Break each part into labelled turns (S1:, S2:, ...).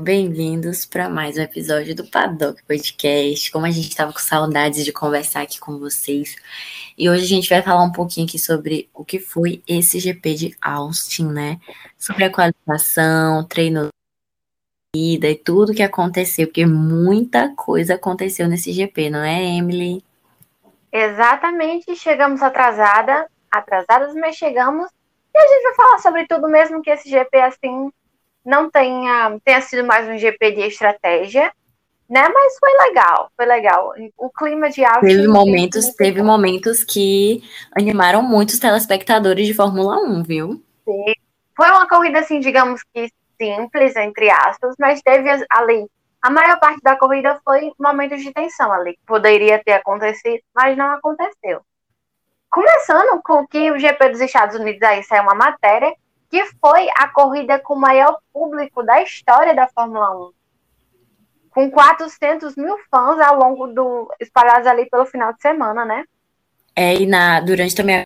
S1: Bem-vindos para mais um episódio do Paddock Podcast. Como a gente estava com saudades de conversar aqui com vocês. E hoje a gente vai falar um pouquinho aqui sobre o que foi esse GP de Austin, né? Sobre a qualificação, treino vida e tudo que aconteceu, porque muita coisa aconteceu nesse GP, não é, Emily?
S2: Exatamente, chegamos atrasada, atrasadas, mas chegamos. E a gente vai falar sobre tudo mesmo que esse GP assim não tenha, tenha sido mais um GP de estratégia, né? Mas foi legal, foi legal. O clima de Austin
S1: teve momentos, teve momentos que animaram muitos telespectadores de Fórmula 1, viu?
S2: Sim. Foi uma corrida assim, digamos que simples entre aspas, mas teve ali a maior parte da corrida foi momentos de tensão ali, poderia ter acontecido, mas não aconteceu. Começando com que o GP dos Estados Unidos aí saiu uma matéria que foi a corrida com o maior público da história da Fórmula 1. Com 400 mil fãs ao longo do. espalhados ali pelo final de semana, né?
S1: É, e na, durante também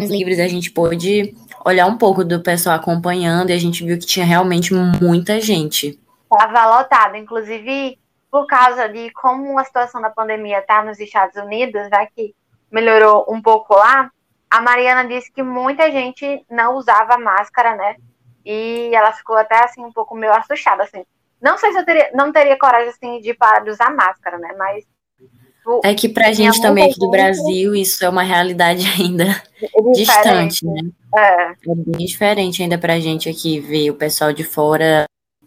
S1: os livros a gente pôde olhar um pouco do pessoal acompanhando e a gente viu que tinha realmente muita gente.
S2: Estava lotado, inclusive por causa de como a situação da pandemia está nos Estados Unidos, né, que melhorou um pouco lá, a Mariana disse que muita gente não usava máscara, né? E ela ficou até assim um pouco meio assustada, assim. Não sei se eu teria, não teria coragem assim de parar de usar máscara, né? Mas
S1: é que pra gente também aqui do Brasil isso é uma realidade ainda é distante, né? É. é bem diferente ainda pra gente aqui ver o pessoal de fora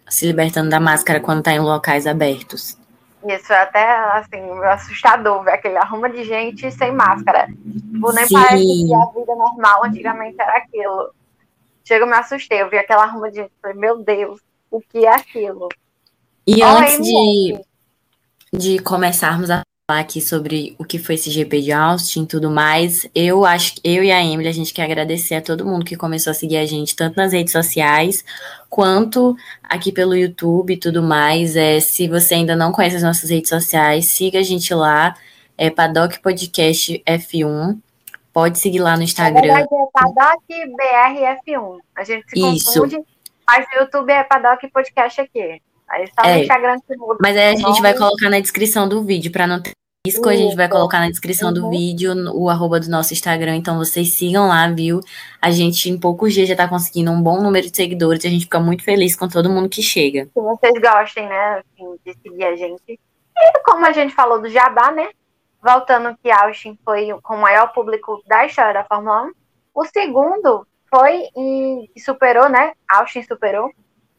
S1: se libertando da máscara quando tá em locais abertos.
S2: Isso é até, assim, assustador ver aquele arruma de gente sem máscara. Tipo, nem Sim. parece que a vida normal antigamente era aquilo. Chega, eu me assustei, eu vi aquela arruma de gente, falei, meu Deus, o que é aquilo?
S1: E antes de, de começarmos a falar aqui sobre o que foi esse GP de Austin e tudo mais, eu acho eu e a Emily, a gente quer agradecer a todo mundo que começou a seguir a gente, tanto nas redes sociais, quanto aqui pelo YouTube e tudo mais. É, se você ainda não conhece as nossas redes sociais, siga a gente lá, é Paddock Podcast F1. Pode seguir lá no Instagram.
S2: É Paddock BRF1. A gente se Isso. confunde, mas o YouTube é Paddock Podcast aqui. Aí só é, no Instagram que muda.
S1: Mas aí a gente vai colocar na descrição do vídeo, para não ter risco, a gente vai colocar na descrição uhum. do vídeo o arroba do nosso Instagram, então vocês sigam lá, viu? A gente em poucos dias já tá conseguindo um bom número de seguidores e a gente fica muito feliz com todo mundo que chega.
S2: Se vocês gostem, né, assim, de seguir a gente. E como a gente falou do Jabá, né? Voltando que Austin foi com o maior público da história da Fórmula 1. O segundo foi e superou, né? Austin superou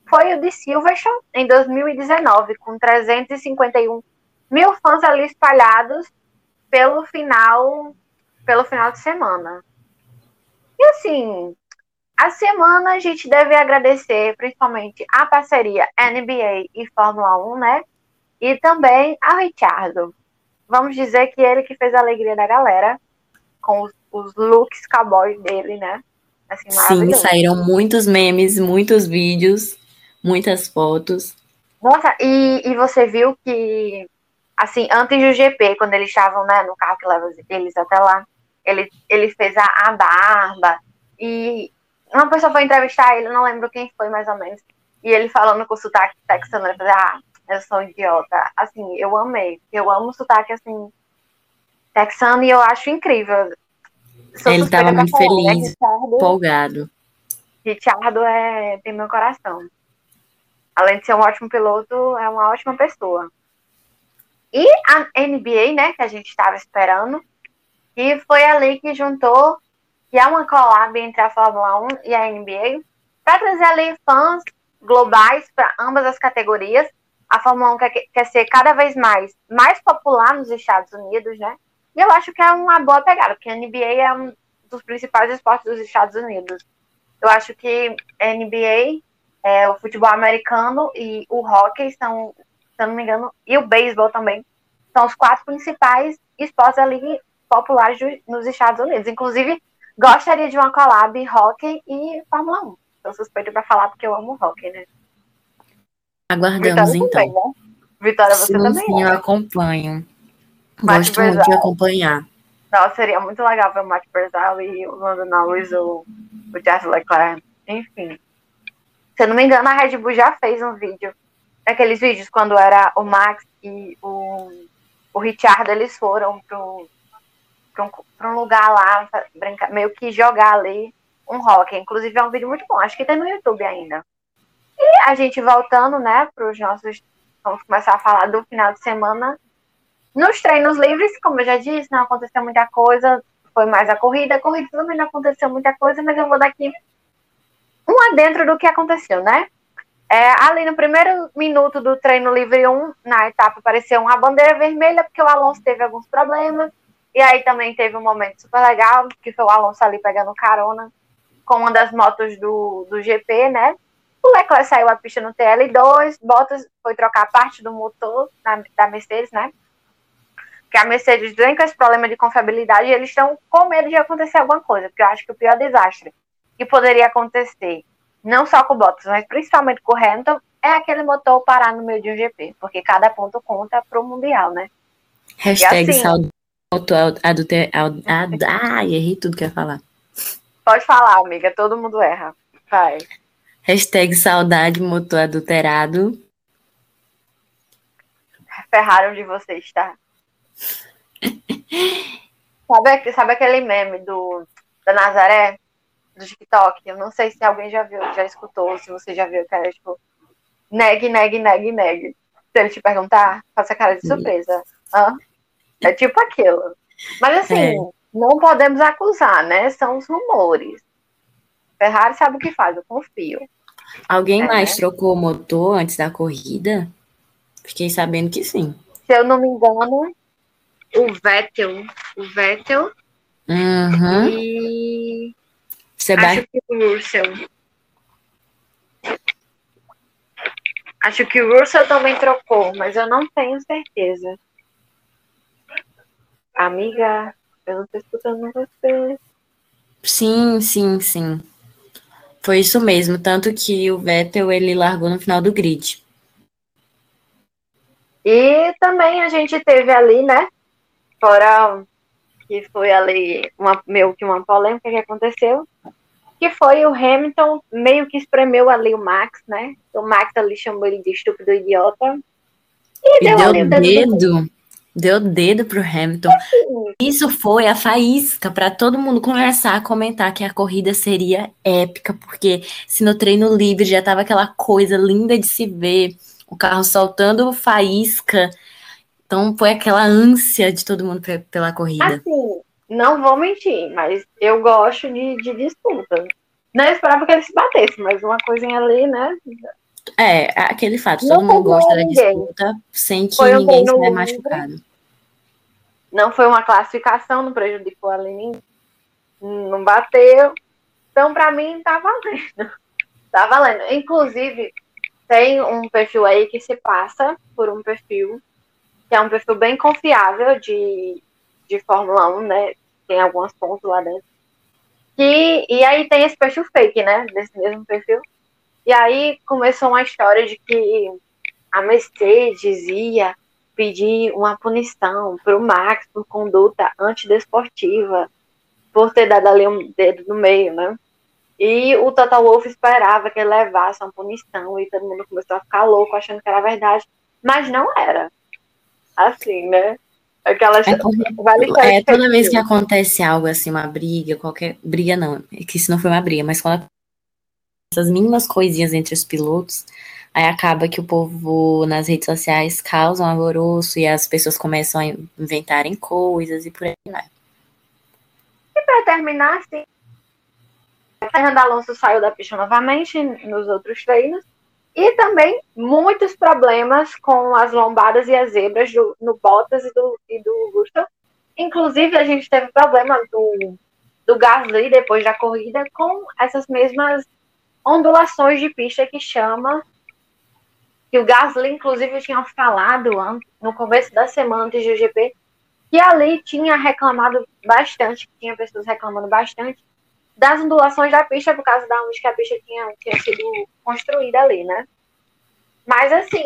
S2: foi o de Silverstone em 2019, com 351 mil fãs ali espalhados pelo final, pelo final de semana. E assim, a semana a gente deve agradecer principalmente a parceria NBA e Fórmula 1, né? E também a Richardo. Vamos dizer que ele que fez a alegria da galera com os, os looks cowboy dele, né?
S1: Assim, Sim, saíram muitos memes, muitos vídeos muitas fotos.
S2: Nossa, e, e você viu que, assim, antes do GP, quando eles estavam né, no carro que leva eles até lá, ele, ele fez a, a barba e uma pessoa foi entrevistar ele, não lembro quem foi mais ou menos, e ele falando com o sotaque texano, ele falou, ah, eu sou idiota. Assim, eu amei, eu amo o sotaque, assim, texano e eu acho incrível.
S1: Sou ele estava muito feliz, né? Richardo, empolgado.
S2: Richardo é, tem meu coração além de ser um ótimo piloto, é uma ótima pessoa. E a NBA, né, que a gente estava esperando, que foi ali que juntou, que é uma collab entre a Fórmula 1 e a NBA, para trazer ali fãs globais para ambas as categorias. A Fórmula 1 quer, quer ser cada vez mais, mais popular nos Estados Unidos, né? E eu acho que é uma boa pegada, porque a NBA é um dos principais esportes dos Estados Unidos. Eu acho que a NBA é, o futebol americano e o hockey são, se eu não me engano, e o beisebol também, são os quatro principais esportes ali populares nos Estados Unidos. Inclusive, gostaria de uma collab hockey e Fórmula 1. Estou suspeito para falar porque eu amo hockey, né?
S1: Aguardamos Vitória então. Também, né?
S2: Vitória, você sim, também.
S1: Sim, eu acompanho. Gosto muito de acompanhar.
S2: Nossa, seria muito legal ver o Matt Berzal e o Lando Norris, o, o Jess Leclerc, enfim. Se eu não me engano, a Red Bull já fez um vídeo. Aqueles vídeos quando era o Max e o, o Richard, eles foram pro, pra, um, pra um lugar lá, brincar, meio que jogar ali um rock. Inclusive é um vídeo muito bom, acho que tem no YouTube ainda. E a gente voltando, né, para os nossos. Vamos começar a falar do final de semana. Nos treinos livres, como eu já disse, não aconteceu muita coisa. Foi mais a corrida. A corrida também não aconteceu muita coisa, mas eu vou dar aqui um adentro do que aconteceu, né? É, ali no primeiro minuto do treino livre 1, na etapa, apareceu uma bandeira vermelha, porque o Alonso teve alguns problemas. E aí também teve um momento super legal, que foi o Alonso ali pegando carona com uma das motos do, do GP, né? O Leclerc saiu a pista no TL2, Bottas foi trocar parte do motor na, da Mercedes, né? Que a Mercedes vem com esse problema de confiabilidade e eles estão com medo de acontecer alguma coisa, porque eu acho que o pior desastre que poderia acontecer, não só com o Bottas, mas principalmente com o Hamilton, é aquele motor parar no meio de um GP, porque cada ponto conta para o Mundial, né?
S1: Hashtag assim, motor Ai, errei tudo que ia falar.
S2: Pode falar, amiga, todo mundo erra. Vai.
S1: Hashtag saudade motor adulterado.
S2: Ferrari onde você está. sabe, sabe aquele meme do, da Nazaré? Do TikTok? Eu não sei se alguém já viu, já escutou, se você já viu, que era tipo neg, neg, neg, neg. Se ele te perguntar, faça cara de surpresa. Hã? É tipo aquilo. Mas assim, é. não podemos acusar, né? São os rumores. Ferrari sabe o que faz, eu confio.
S1: Alguém é. mais trocou o motor antes da corrida? Fiquei sabendo que sim.
S2: Se eu não me engano, o Vettel. O Vettel.
S1: Uhum.
S2: E.
S1: Sebastian.
S2: Acho que o Russell. Acho que o Russell também trocou, mas eu não tenho certeza. Amiga, eu não tô escutando você.
S1: Sim, sim, sim. Foi isso mesmo, tanto que o Vettel ele largou no final do grid.
S2: E também a gente teve ali, né? Fora que foi ali uma, meio que uma polêmica que aconteceu, que foi o Hamilton meio que espremeu ali o Max, né? O Max ali chamou ele de estúpido idiota.
S1: E, e deu, deu dedo. deu dedo pro Hamilton. Isso foi a faísca para todo mundo a comentar que a corrida seria épica, porque se no treino livre já tava aquela coisa linda de se ver, o carro soltando faísca, então foi aquela ânsia de todo mundo pela corrida.
S2: Assim, não vou mentir, mas eu gosto de, de disputa. Não esperava que ele se batesse, mas uma coisinha ali, né?
S1: É, aquele fato, todo mundo gosta da disputa sem que foi ninguém se machucado.
S2: Não foi uma classificação, não prejudicou a ninguém, não bateu. Então, para mim, tá valendo. Tá valendo. Inclusive, tem um perfil aí que se passa por um perfil, que é um perfil bem confiável de, de Fórmula 1, né? Tem algumas pontos lá dentro. E, e aí tem esse perfil fake, né? Desse mesmo perfil e aí começou uma história de que a Mercedes ia pedir uma punição para o Max por conduta antidesportiva, por ter dado ali um dedo no meio, né? E o Total Wolff esperava que ele levasse uma punição e todo mundo começou a ficar louco achando que era verdade, mas não era. Assim, né? Aquelas.
S1: É, vale é, toda vez que acontece algo assim, uma briga, qualquer. Briga não, é que isso não foi uma briga, mas quando essas mínimas coisinhas entre os pilotos, aí acaba que o povo nas redes sociais causa um alvoroço e as pessoas começam a inventarem coisas e por aí vai.
S2: E para terminar, assim, Fernando Alonso saiu da pista novamente nos outros treinos. E também muitos problemas com as lombadas e as zebras do, no Bottas e do, e do. Inclusive, a gente teve problema do, do Gasly depois da corrida com essas mesmas ondulações de pista que chama, que o Gasly, inclusive, tinha falado no começo da semana antes do GP, que ali tinha reclamado bastante, tinha pessoas reclamando bastante das ondulações da pista, por causa da onde que a pista tinha, tinha sido construída ali, né? Mas assim,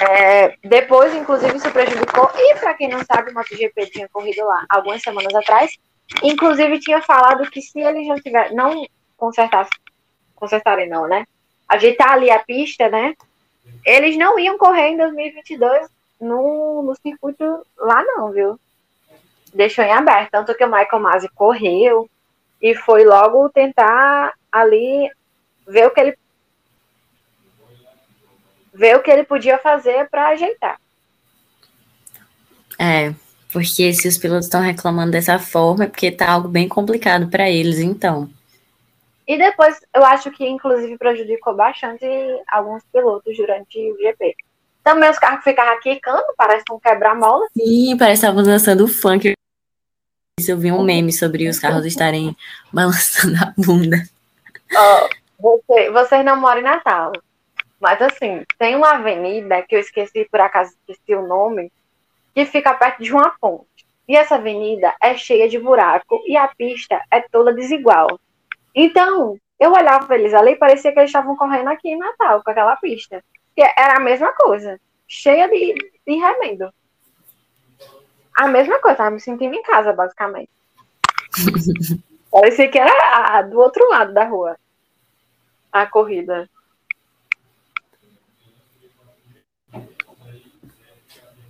S2: é, depois, inclusive, isso prejudicou. E para quem não sabe, o MotoGP tinha corrido lá algumas semanas atrás. Inclusive, tinha falado que se ele já tiver, não consertasse consertarem não, né? Ajeitar ali a pista, né? Eles não iam correr em 2022 no, no circuito lá não, viu? Deixou em aberto. Tanto que o Michael Masi correu e foi logo tentar ali ver o que ele ver o que ele podia fazer para ajeitar.
S1: É, porque se os pilotos estão reclamando dessa forma, é porque tá algo bem complicado para eles, então.
S2: E depois, eu acho que inclusive prejudicou bastante alguns pilotos durante o GP. Também os carros ficavam quicando, parece um quebra-mola.
S1: Sim, parece que estavam dançando funk. Eu vi um meme sobre os carros estarem balançando a bunda.
S2: Oh, você, vocês não moram em Natal. Mas assim, tem uma avenida que eu esqueci, por acaso esqueci o nome, que fica perto de uma ponte. E essa avenida é cheia de buraco e a pista é toda desigual. Então, eu olhava eles ali e parecia que eles estavam correndo aqui em Natal, com aquela pista. Que era a mesma coisa, cheia de, de remendo. A mesma coisa, tava me sentindo em casa, basicamente. parecia que era a, do outro lado da rua. A corrida.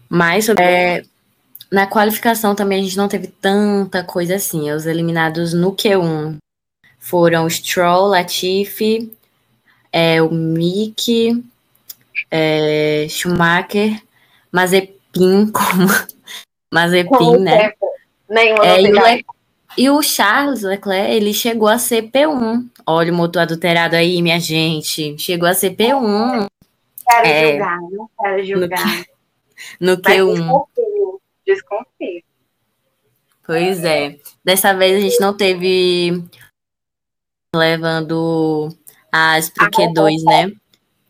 S1: Mas é, na qualificação também a gente não teve tanta coisa assim. Os eliminados no Q1 foram Stroll, Latifi, é, o Mick, é, Schumacher, Mazepin, como Mazepin, né?
S2: Nenhuma
S1: é, e, o Le... e o Charles Leclerc, ele chegou a ser P1. Olha o motor adulterado aí, minha gente. Chegou a ser P1.
S2: Quero é, julgar, não quero julgar.
S1: No Q1.
S2: Desconfio, desconfio.
S1: Pois é. Dessa vez a gente não teve levando as pro Q2, né?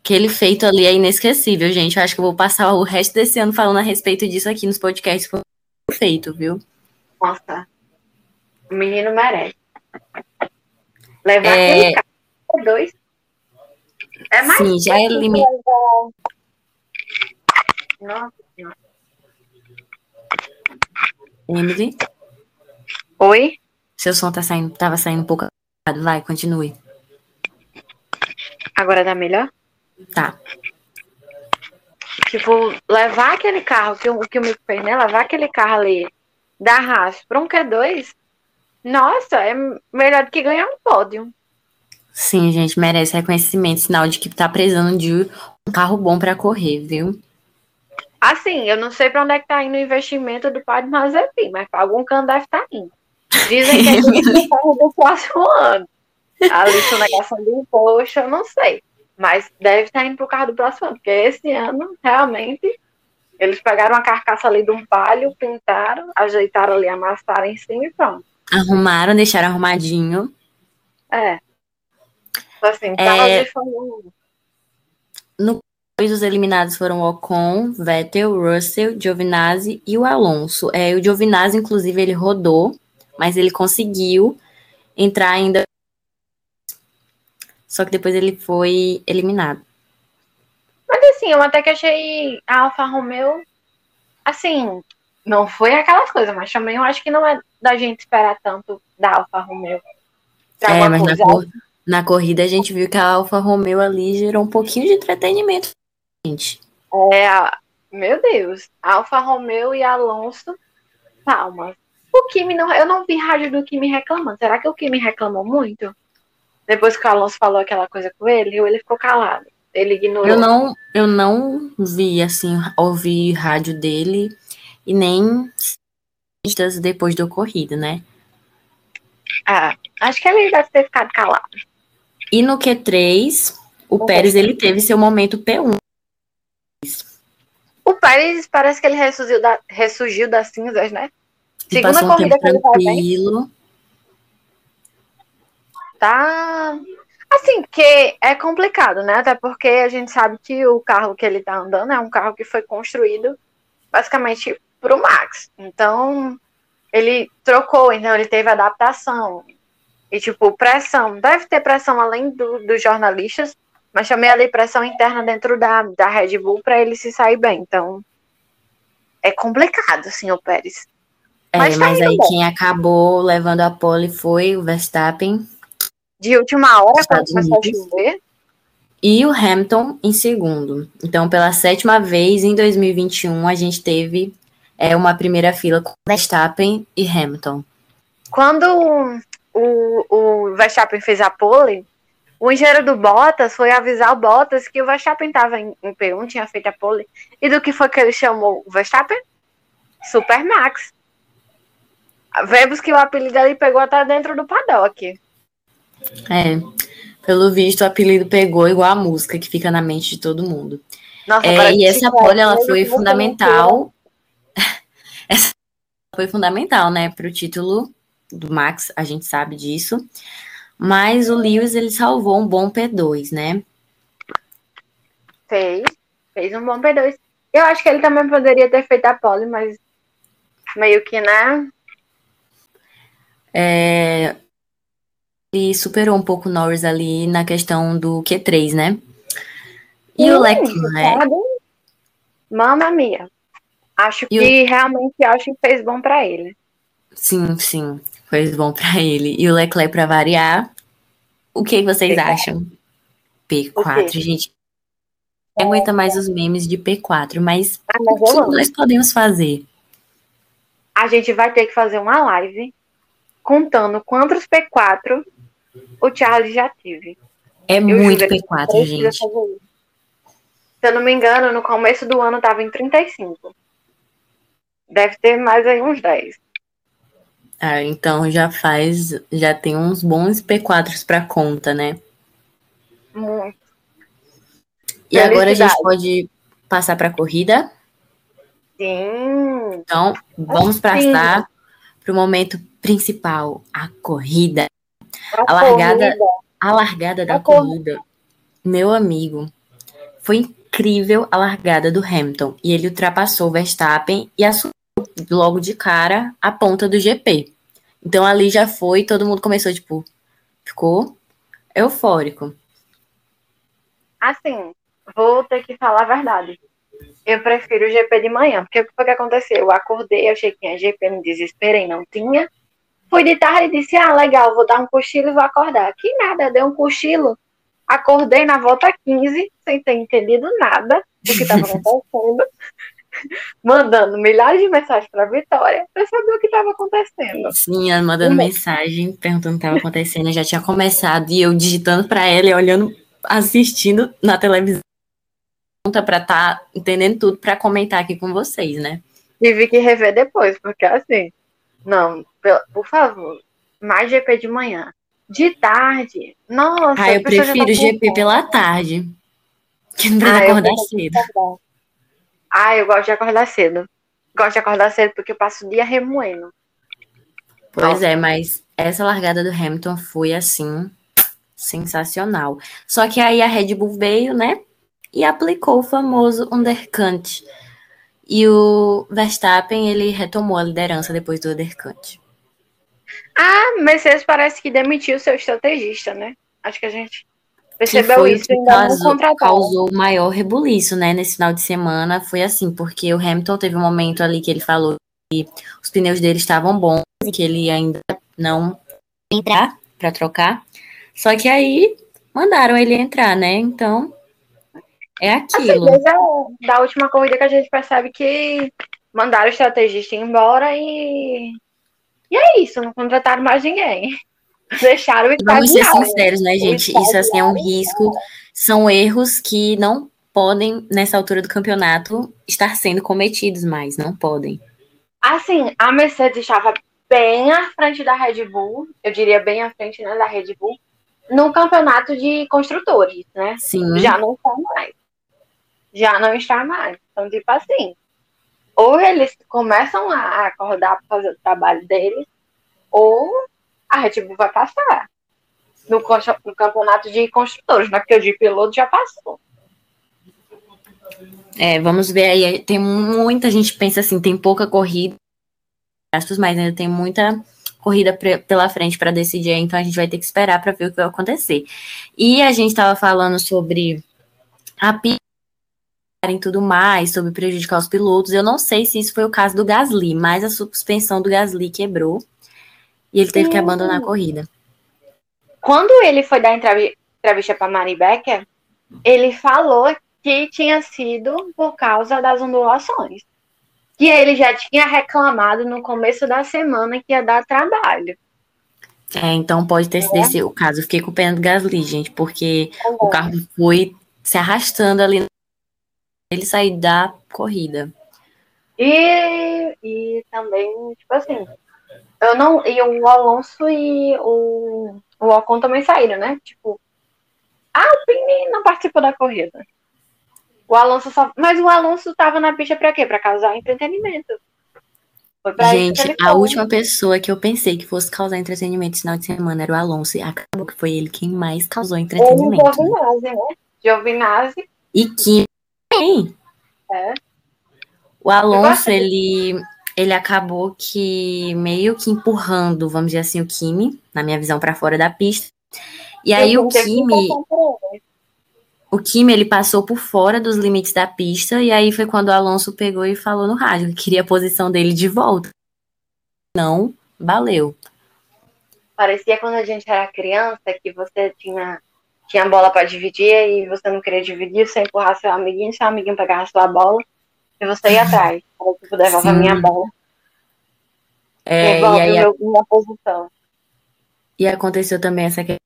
S1: Aquele feito ali é inesquecível, gente. Eu acho que eu vou passar o resto desse ano falando a respeito disso aqui nos podcasts. Feito, viu?
S2: Nossa. O menino merece. Levar é... aquele carro dois. É mais
S1: Sim, já é limite.
S2: Nossa.
S1: Emily?
S2: Oi?
S1: Seu som tá saindo, tava saindo um pouco. Vai, continue.
S2: Agora tá melhor?
S1: Tá.
S2: Tipo, levar aquele carro, que o que o Mico fez, né? Levar aquele carro ali da Haas para um Q2, nossa, é melhor do que ganhar um pódio.
S1: Sim, gente, merece reconhecimento, sinal de que tá precisando de um carro bom para correr, viu?
S2: Assim, eu não sei para onde é que tá indo o investimento do do Mazepin, mas para algum canto deve estar tá indo. Dizem que é o carro do próximo ano. A negação do imposto, eu não sei. Mas deve estar indo pro carro do próximo ano, porque esse ano, realmente, eles pegaram a carcaça ali de um palio, pintaram, ajeitaram ali, amassaram em cima e pronto.
S1: Arrumaram, deixaram arrumadinho.
S2: É. Assim, tá é...
S1: No os eliminados foram o Ocon, Vettel, Russell, Giovinazzi e o Alonso. É, o Giovinazzi, inclusive, ele rodou, mas ele conseguiu entrar ainda. Só que depois ele foi eliminado.
S2: Mas assim, eu até que achei a Alfa Romeo, assim, não foi aquelas coisas, mas também eu acho que não é da gente esperar tanto da Alfa Romeo.
S1: É, mas na, cor na corrida a gente viu que a Alfa Romeo ali gerou um pouquinho de entretenimento gente.
S2: É, meu Deus, Alfa Romeo e Alonso, palmas. O Kimi não, eu não vi rádio do Kimi reclamando. Será que o Kimi reclamou muito? Depois que o Alonso falou aquela coisa com ele, ele ficou calado? Ele ignorou.
S1: Eu não, eu não vi assim, ouvi rádio dele e nem depois da corrida, né?
S2: Ah, acho que ele deve ter ficado calado.
S1: E no Q3, o, o Pérez ele teve seu momento P1.
S2: O Pérez parece que ele ressurgiu, da, ressurgiu das cinzas, né? Segunda um corrida que ele tranquilo. Tá. Assim, que é complicado, né? Até porque a gente sabe que o carro que ele tá andando é um carro que foi construído basicamente pro Max. Então, ele trocou, então ele teve adaptação. E, tipo, pressão. Deve ter pressão além do, dos jornalistas, mas também ali pressão interna dentro da, da Red Bull para ele se sair bem. Então, é complicado, o Pérez.
S1: É, mas, tá mas aí bem. quem acabou levando a pole foi o Verstappen.
S2: De última hora quando começou a chover.
S1: E o Hamilton em segundo. Então, pela sétima vez em 2021, a gente teve é, uma primeira fila com Verstappen e Hamilton.
S2: Quando o, o Verstappen fez a pole, o engenheiro do Bottas foi avisar o Bottas que o Verstappen estava em, em P1, tinha feito a pole. E do que foi que ele chamou o Verstappen? Supermax. Vemos que o apelido ali pegou até dentro do paddock.
S1: É, pelo visto o apelido pegou igual a música que fica na mente de todo mundo. Nossa, é, e essa pole ela foi fundamental. essa foi fundamental, né, para o título do Max, a gente sabe disso. Mas o Lewis ele salvou um bom P2, né?
S2: Fez, fez um bom P2. Eu acho que ele também poderia ter feito a pole, mas meio que, né?
S1: É, ele superou um pouco o Norris ali na questão do Q3, né? E o Leclerc.
S2: Mamma mia. Acho e que o... realmente acho que fez bom para ele.
S1: Sim, sim, fez bom para ele. E o Leclerc para variar. O que vocês P4. acham? P4, gente. Não aguenta mais os memes de P4, mas ah, o que nós podemos fazer?
S2: A gente vai ter que fazer uma live contando quantos P4 o Charles já teve.
S1: É eu muito P4, gente. Se
S2: eu não me engano, no começo do ano tava em 35. Deve ter mais aí uns 10.
S1: Ah, então já faz, já tem uns bons P4s para conta, né?
S2: Muito.
S1: E agora a gente pode passar para a corrida?
S2: Sim.
S1: Então, vamos passar para o momento principal, a corrida. A, a largada, corrida. a largada da a corrida. Meu amigo, foi incrível a largada do Hamilton e ele ultrapassou o Verstappen e assumiu logo de cara a ponta do GP. Então ali já foi, todo mundo começou tipo, ficou eufórico.
S2: Assim, vou ter que falar a verdade. Eu prefiro o GP de manhã, porque o que foi que aconteceu? Eu acordei, achei que tinha GP, me desesperei, não tinha. Fui de tarde e disse: Ah, legal, vou dar um cochilo e vou acordar. Que nada, dei um cochilo. Acordei na volta 15, sem ter entendido nada do que estava acontecendo. mandando milhares de mensagens para Vitória para saber o que estava acontecendo.
S1: Sim, ela mandando uhum. mensagem, perguntando o que estava acontecendo. já tinha começado e eu digitando para ela e olhando, assistindo na televisão para estar tá entendendo tudo para comentar aqui com vocês, né?
S2: Tive que rever depois, porque assim, não, por favor, mais GP de manhã. De tarde, nossa.
S1: Ah, eu prefiro tá GP pela tarde. Que não precisa ah, acordar cedo.
S2: Ah, eu gosto de acordar cedo. Gosto de acordar cedo porque eu passo o dia remoendo.
S1: Pois nossa. é, mas essa largada do Hamilton foi assim sensacional. Só que aí a Red Bull veio, né? E aplicou o famoso undercut e o Verstappen, ele retomou a liderança depois do undercut.
S2: Ah, Mercedes parece que demitiu seu estrategista, né? Acho que a gente percebeu isso. Que causou,
S1: causou maior rebuliço, né? Nesse final de semana foi assim, porque o Hamilton teve um momento ali que ele falou que os pneus dele estavam bons e que ele ainda não entrar para trocar. Só que aí mandaram ele entrar, né? Então é aquilo.
S2: Assim, desde da última corrida que a gente percebe que mandaram o estrategista embora e. E é isso, não contrataram mais ninguém. Deixaram o
S1: Vamos ser sinceros, né, gente? Isso assim é um risco. São erros que não podem, nessa altura do campeonato, estar sendo cometidos mais. Não podem.
S2: Assim, a Mercedes estava bem à frente da Red Bull, eu diria bem à frente né, da Red Bull, no campeonato de construtores, né?
S1: Sim.
S2: Já não está mais já não está mais. Então, tipo assim, ou eles começam a acordar para fazer o trabalho deles, ou a Red Bull vai passar. No, no campeonato de construtores, né? Porque o de piloto já passou.
S1: É, vamos ver aí. Tem muita gente pensa assim, tem pouca corrida, mas ainda tem muita corrida pela frente para decidir, então a gente vai ter que esperar para ver o que vai acontecer. E a gente estava falando sobre a e tudo mais, sobre prejudicar os pilotos. Eu não sei se isso foi o caso do Gasly, mas a suspensão do Gasly quebrou e ele teve Sim. que abandonar a corrida.
S2: quando ele foi dar entrevista para Mari Becker, ele falou que tinha sido por causa das ondulações. Que ele já tinha reclamado no começo da semana que ia dar trabalho.
S1: É, então pode ter sido é. esse o caso. Eu fiquei com pena do Gasly, gente, porque o carro foi se arrastando ali. Ele sair da corrida.
S2: E, e também, tipo assim, eu não. E o Alonso e o, o Ocon também saíram, né? Tipo, a Alpine não participou da corrida. O Alonso só. Mas o Alonso tava na pista pra quê? Pra causar entretenimento.
S1: Gente, a última pessoa que eu pensei que fosse causar entretenimento esse final de semana era o Alonso. E acabou que foi ele quem mais causou entretenimento. Ou o
S2: Giovinazzi, né? Giovinazzi.
S1: E que. É. O Alonso, ele, ele acabou que meio que empurrando, vamos dizer assim, o Kimi, na minha visão, para fora da pista. E aí o Kimi. O Kimi, ele passou por fora dos limites da pista, e aí foi quando o Alonso pegou e falou no rádio que queria a posição dele de volta. Não, valeu.
S2: Parecia quando a gente era criança, que você tinha, tinha bola para dividir e você não queria dividir, você empurrar seu amiguinho, seu amiguinho pegava sua bola e você ia atrás. Aí, tipo, devolve a minha bola. É, e aí, meu, minha posição.
S1: E aconteceu também essa questão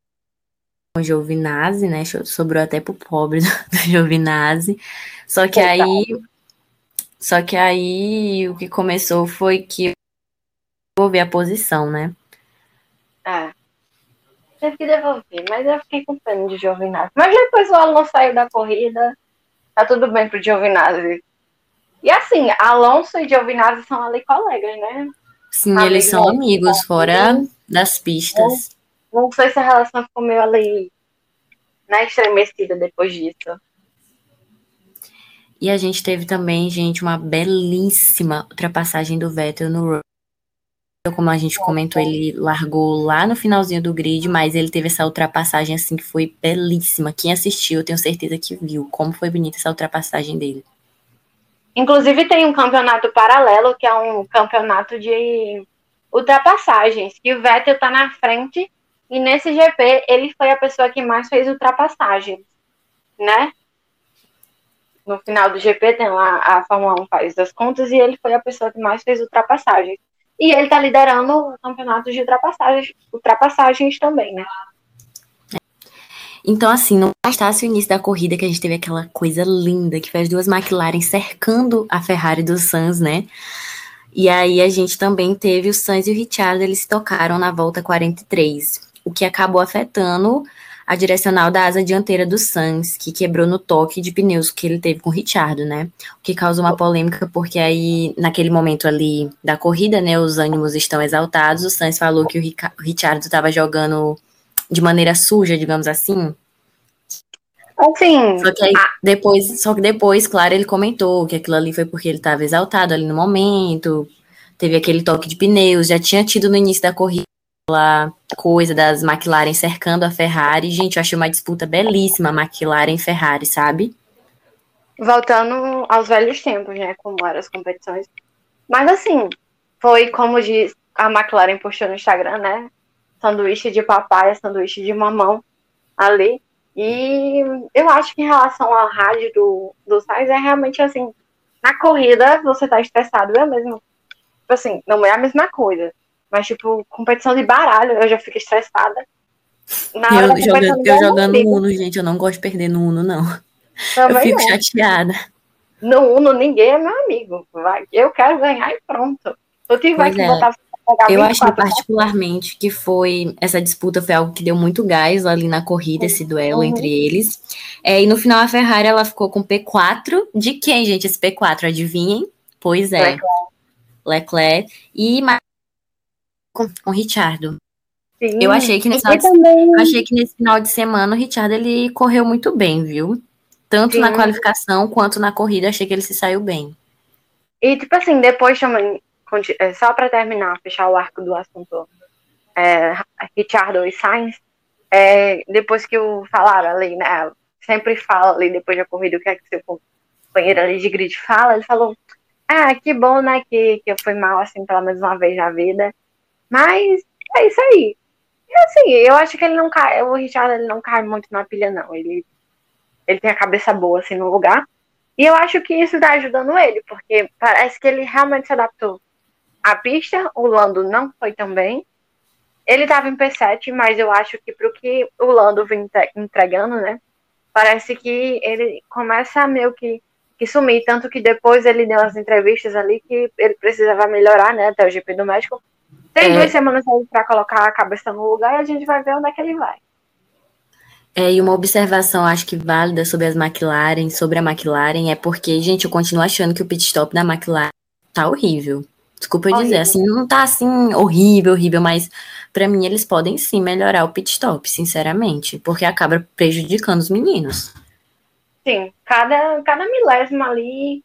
S1: com o Giovinazzi, né? Sobrou até pro pobre do, do Giovinazzi. Só que aí. Só que aí o que começou foi que devolver a posição, né?
S2: Ah. Teve que devolver, mas eu fiquei com pena de Giovinazzi. Mas depois o Alonso saiu da corrida. Tá tudo bem pro Giovinazzi e assim, Alonso e Giovinazzi são ali colegas, né?
S1: Sim, amigos, eles são amigos, fora das pistas.
S2: Não, não sei se a relação ficou meio ali né, estremecida depois disso.
S1: E a gente teve também, gente, uma belíssima ultrapassagem do Vettel no. Como a gente comentou, ele largou lá no finalzinho do grid, mas ele teve essa ultrapassagem assim que foi belíssima. Quem assistiu, eu tenho certeza que viu como foi bonita essa ultrapassagem dele.
S2: Inclusive tem um campeonato paralelo, que é um campeonato de ultrapassagens, que o Vettel está na frente e nesse GP ele foi a pessoa que mais fez ultrapassagens, né? No final do GP tem lá a Fórmula 1 faz as contas e ele foi a pessoa que mais fez ultrapassagens. E ele está liderando o campeonato de ultrapassagens, ultrapassagens também, né?
S1: Então, assim, não bastasse o início da corrida, que a gente teve aquela coisa linda, que foi as duas McLaren cercando a Ferrari do Sainz, né? E aí a gente também teve o Sainz e o Richard, eles se tocaram na volta 43, o que acabou afetando a direcional da asa dianteira do Sainz, que quebrou no toque de pneus que ele teve com o Richard, né? O que causou uma polêmica, porque aí, naquele momento ali da corrida, né, os ânimos estão exaltados, o Sainz falou que o Richard estava jogando de maneira suja, digamos assim.
S2: Assim.
S1: Só que aí, depois, só que depois, claro, ele comentou que aquilo ali foi porque ele estava exaltado ali no momento. Teve aquele toque de pneus, já tinha tido no início da corrida coisa das McLaren cercando a Ferrari. Gente, eu achei uma disputa belíssima, McLaren Ferrari, sabe?
S2: Voltando aos velhos tempos, né? Como eram as competições. Mas assim, foi como diz a McLaren postou no Instagram, né? sanduíche de papai, sanduíche de mamão ali. E eu acho que em relação à rádio do, do Sainz é realmente assim, na corrida você tá estressado, é mesmo. Tipo assim, não é a mesma coisa. Mas, tipo, competição de baralho, eu já fico estressada.
S1: Na eu, jogando, eu jogando Uno, gente, eu não gosto de perder no Uno, não. Também eu fico não. chateada.
S2: No Uno, ninguém é meu amigo. Vai, eu quero ganhar e pronto. Se tiver que é. botar
S1: eu achei particularmente que foi essa disputa foi algo que deu muito gás ali na corrida, esse duelo uhum. entre eles. É, e no final a Ferrari ela ficou com P4 de quem, gente? Esse P4, adivinhem? Pois é. Leclerc, Leclerc e com, com Richardo. Sim. Eu achei que nesse final de, achei que nesse final de semana o Richard ele correu muito bem, viu? Tanto Sim. na qualificação quanto na corrida, achei que ele se saiu bem.
S2: E tipo assim, depois também é, só para terminar, fechar o arco do assunto é, Richard e Sainz, é, depois que o falaram ali, né? Sempre fala ali depois da corrida o que é que seu companheiro ali de grid fala, ele falou, ah, que bom, né, que, que eu fui mal assim pela menos uma vez na vida. Mas é isso aí. E assim, eu acho que ele não cai, o Richard ele não cai muito na pilha, não. Ele, ele tem a cabeça boa, assim, no lugar. E eu acho que isso tá ajudando ele, porque parece que ele realmente se adaptou à pista. O Lando não foi tão bem. Ele estava em P7, mas eu acho que pro que o Lando vem entregando, né? Parece que ele começa a meio que, que sumir. Tanto que depois ele deu as entrevistas ali que ele precisava melhorar, né? Até o GP do México. Tem é... duas semanas aí para colocar a cabeça no lugar e a gente vai ver onde é que ele vai.
S1: É, e uma observação, acho que válida sobre as McLaren, sobre a McLaren, é porque, gente, eu continuo achando que o pit stop da McLaren tá horrível. Desculpa eu dizer, assim, não tá assim horrível, horrível, mas para mim eles podem sim melhorar o pit stop, sinceramente, porque acaba prejudicando os meninos.
S2: Sim, cada, cada milésimo ali,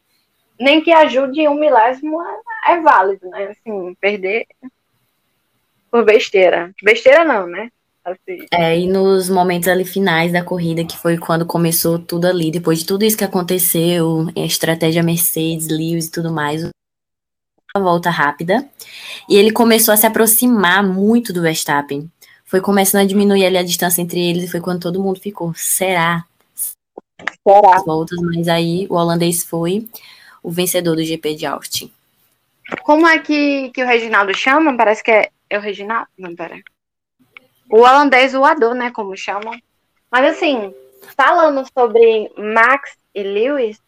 S2: nem que ajude um milésimo é, é válido, né? Assim, perder por besteira. Besteira não, né? Assim.
S1: É, e nos momentos ali finais da corrida, que foi quando começou tudo ali, depois de tudo isso que aconteceu, a estratégia Mercedes, Lewis e tudo mais, volta rápida. E ele começou a se aproximar muito do Verstappen. Foi começando a diminuir ali a distância entre eles e foi quando todo mundo ficou, será?
S2: Será?
S1: As voltas, mas aí o holandês foi o vencedor do GP de Austin.
S2: Como é que, que o Reginaldo chama? Parece que é, é o Reginaldo? Não, pera. O holandês voador, né? Como chamam. Mas assim, falando sobre Max e Lewis,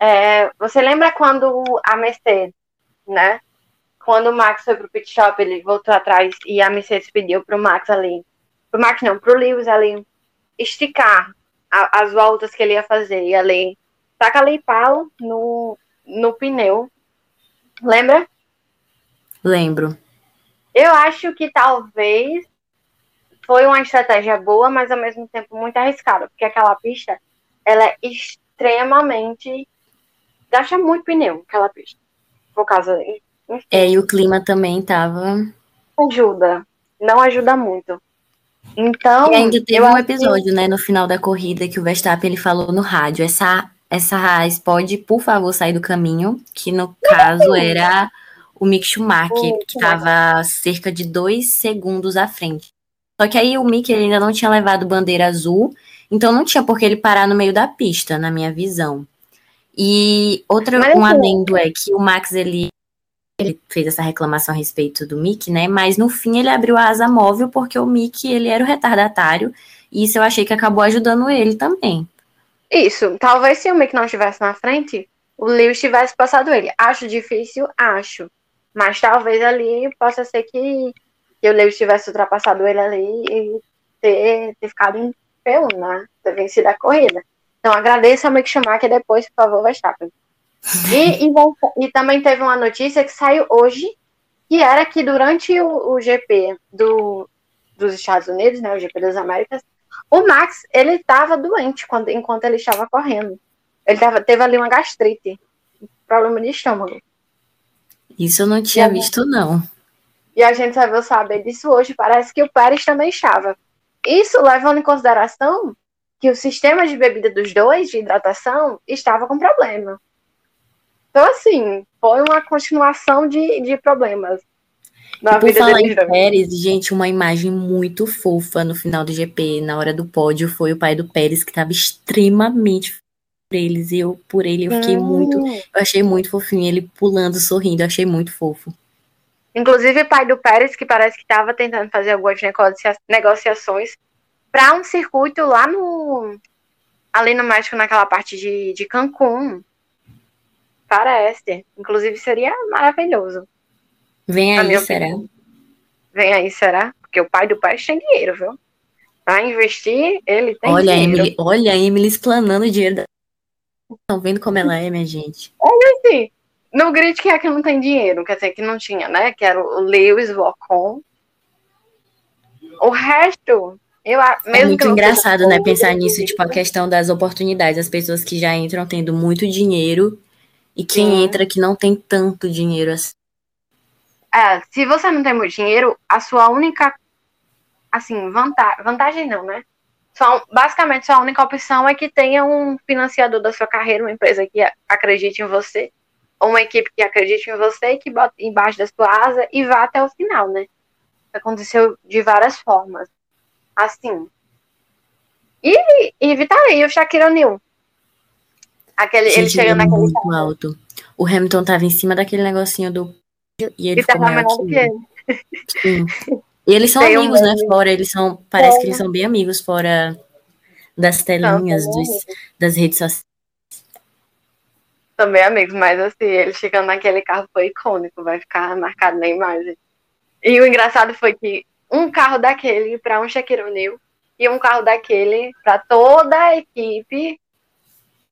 S2: é, você lembra quando a Mercedes né? Quando o Max foi pro pit stop, ele voltou atrás e a Mercedes pediu pro Max ali, pro Max não, pro Lewis ali, esticar a, as voltas que ele ia fazer e ali, taca ali pau no, no pneu. Lembra?
S1: Lembro.
S2: Eu acho que talvez foi uma estratégia boa, mas ao mesmo tempo muito arriscada, porque aquela pista ela é extremamente gasta muito pneu, aquela pista por causa.
S1: Enfim. É, e o clima também tava.
S2: Ajuda. Não ajuda muito. Então.
S1: E ainda teve um episódio, que... né, no final da corrida, que o Verstappen ele falou no rádio: essa, essa Haas pode, por favor, sair do caminho, que no caso era o Mick Schumacher, que estava cerca de dois segundos à frente. Só que aí o Mick ele ainda não tinha levado bandeira azul, então não tinha por que ele parar no meio da pista, na minha visão. E outro um assim, adendo é que o Max ele, ele fez essa reclamação a respeito do Mickey, né? Mas no fim ele abriu a asa móvel porque o Mickey ele era o retardatário e isso eu achei que acabou ajudando ele também.
S2: Isso, talvez se o Mickey não estivesse na frente, o Lewis tivesse passado ele. Acho difícil, acho. Mas talvez ali possa ser que, que o Lewis tivesse ultrapassado ele ali e ter, ter ficado em P1, né? Ter vencido a corrida. Então agradeça a Mick Schumacher depois, por favor, Verstappen. E, e, e, também teve uma notícia que saiu hoje, que era que durante o, o GP do, dos Estados Unidos, né, o GP das Américas, o Max, ele estava doente quando, enquanto ele estava correndo. Ele tava, teve ali uma gastrite, problema de estômago.
S1: Isso eu não tinha visto, não.
S2: E a gente só veio saber disso hoje. Parece que o Pérez também estava. Isso levando em consideração que o sistema de bebida dos dois, de hidratação, estava com problema. Então, assim, foi uma continuação de, de problemas.
S1: Na e por vida falar em Pérez, gente, uma imagem muito fofa no final do GP, na hora do pódio, foi o pai do Pérez, que estava extremamente eles, e eu, por ele, eu fiquei hum. muito, eu achei muito fofinho, ele pulando, sorrindo, eu achei muito fofo.
S2: Inclusive, o pai do Pérez, que parece que estava tentando fazer algumas negociações para um circuito lá no. Ali no México, naquela parte de, de Cancún. Parece. Inclusive, seria maravilhoso.
S1: Vem aí, será?
S2: Vem aí, será? Porque o pai do pai tem dinheiro, viu? Para investir, ele tem
S1: olha
S2: dinheiro.
S1: Emily, olha a Emily explanando o dinheiro da. Estão vendo como ela é, minha gente?
S2: Olha assim. No grid que é que não tem dinheiro, quer dizer, que não tinha, né? Que era o Lewis, o Ocon. O resto eu,
S1: é muito engraçado, né, pensar nisso, tipo, a questão das oportunidades, as pessoas que já entram tendo muito dinheiro e quem Sim. entra que não tem tanto dinheiro assim.
S2: É, se você não tem muito dinheiro, a sua única, assim, vantagem, vantagem não, né? Só, basicamente, sua única opção é que tenha um financiador da sua carreira, uma empresa que acredite em você, ou uma equipe que acredite em você e que bota embaixo da sua asa e vá até o final, né? aconteceu de várias formas. Assim. E, e e o Shaquille O'Neal? Aquele,
S1: Gente,
S2: ele chegando
S1: é
S2: naquele
S1: muito
S2: carro.
S1: alto. O Hamilton tava em cima daquele negocinho do. E ele
S2: E
S1: ficou
S2: tava
S1: maior que ele.
S2: ele.
S1: Sim. E eles são
S2: Tem um
S1: amigos, né?
S2: meme.
S1: Fora, eles são. Parece
S2: É.
S1: que eles são bem amigos fora das telinhas,
S2: são
S1: dos- das redes sociais.
S2: Também amigos, mas assim, ele chegando naquele carro foi icônico, vai ficar marcado na imagem. E o engraçado foi que um carro daquele para um Shaquille O'Neal e um carro daquele para toda a equipe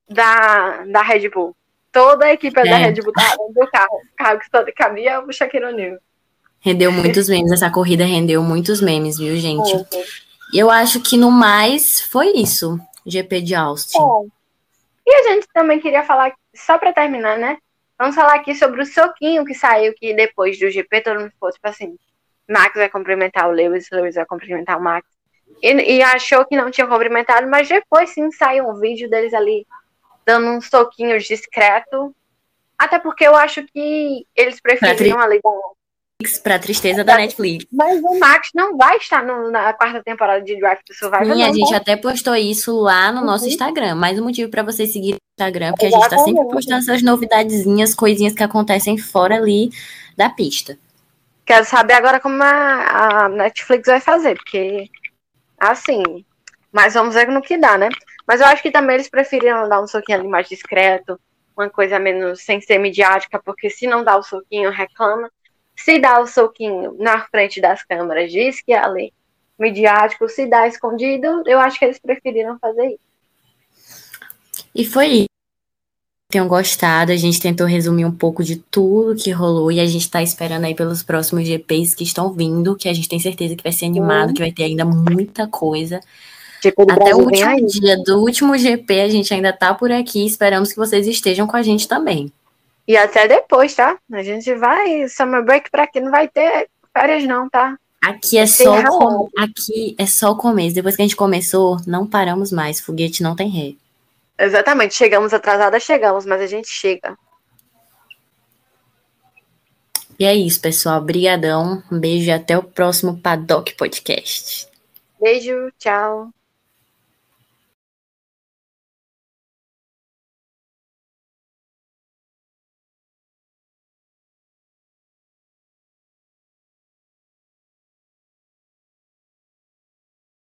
S2: da, da Red Bull. Toda a equipe da
S1: É.
S2: Red Bull tava dentro do carro. O carro que só cabia o Shaquille O'Neal.
S1: Rendeu muitos memes. Essa corrida rendeu muitos memes, viu, gente? E eu acho que no mais foi isso. GP de Austin.
S2: E a gente também queria falar, só para terminar, né? Vamos falar aqui sobre o soquinho que saiu, que depois do GP todo mundo ficou tipo assim: Max vai cumprimentar o Lewis, Lewis vai cumprimentar o Max. E, e achou que não tinha cumprimentado, mas depois sim saiu um vídeo deles ali dando uns soquinhos discreto. Até porque eu acho que eles preferiram ali.
S1: Pra tristeza da Netflix.
S2: Mas o Max não vai estar no- na quarta temporada de Drive to Survive.
S1: Sim, a gente
S2: tá?
S1: até postou isso lá no nosso
S2: Uhum.
S1: Instagram. Mais um motivo pra você seguir o Instagram, porque a gente tá sempre
S2: Exatamente.
S1: postando essas novidadezinhas, coisinhas que acontecem fora ali da pista.
S2: Quero saber agora como a, a Netflix vai fazer, porque assim, mas vamos ver no que dá, né? Mas eu acho que também eles preferiram dar um soquinho ali mais discreto, uma coisa menos sem ser midiática, porque se não dá o soquinho, reclama. Se dá o soquinho na frente das câmeras, diz que é midiático, se dá escondido, eu acho que eles preferiram fazer isso.
S1: E foi isso. Tenham gostado, a gente tentou resumir um pouco de tudo que rolou e a gente tá esperando aí pelos próximos GPs que estão vindo, que a gente tem certeza que vai ser animado, que vai ter ainda muita coisa.
S2: Tipo,
S1: Até o
S2: Brasil
S1: último dia do último GP, a gente ainda tá por aqui. Esperamos que vocês estejam com a gente também.
S2: E até depois, tá? A gente vai, summer break pra aqui não vai ter férias não, tá?
S1: Aqui é
S2: Tem
S1: só
S2: razão.
S1: aqui é só o começo. Depois que a gente começou, não paramos mais. Foguete não tem ré.
S2: Exatamente, chegamos atrasadas, chegamos, mas a gente chega.
S1: E é isso, pessoal. Brigadão. Um beijo e até o próximo Paddock Podcast.
S2: Beijo, tchau.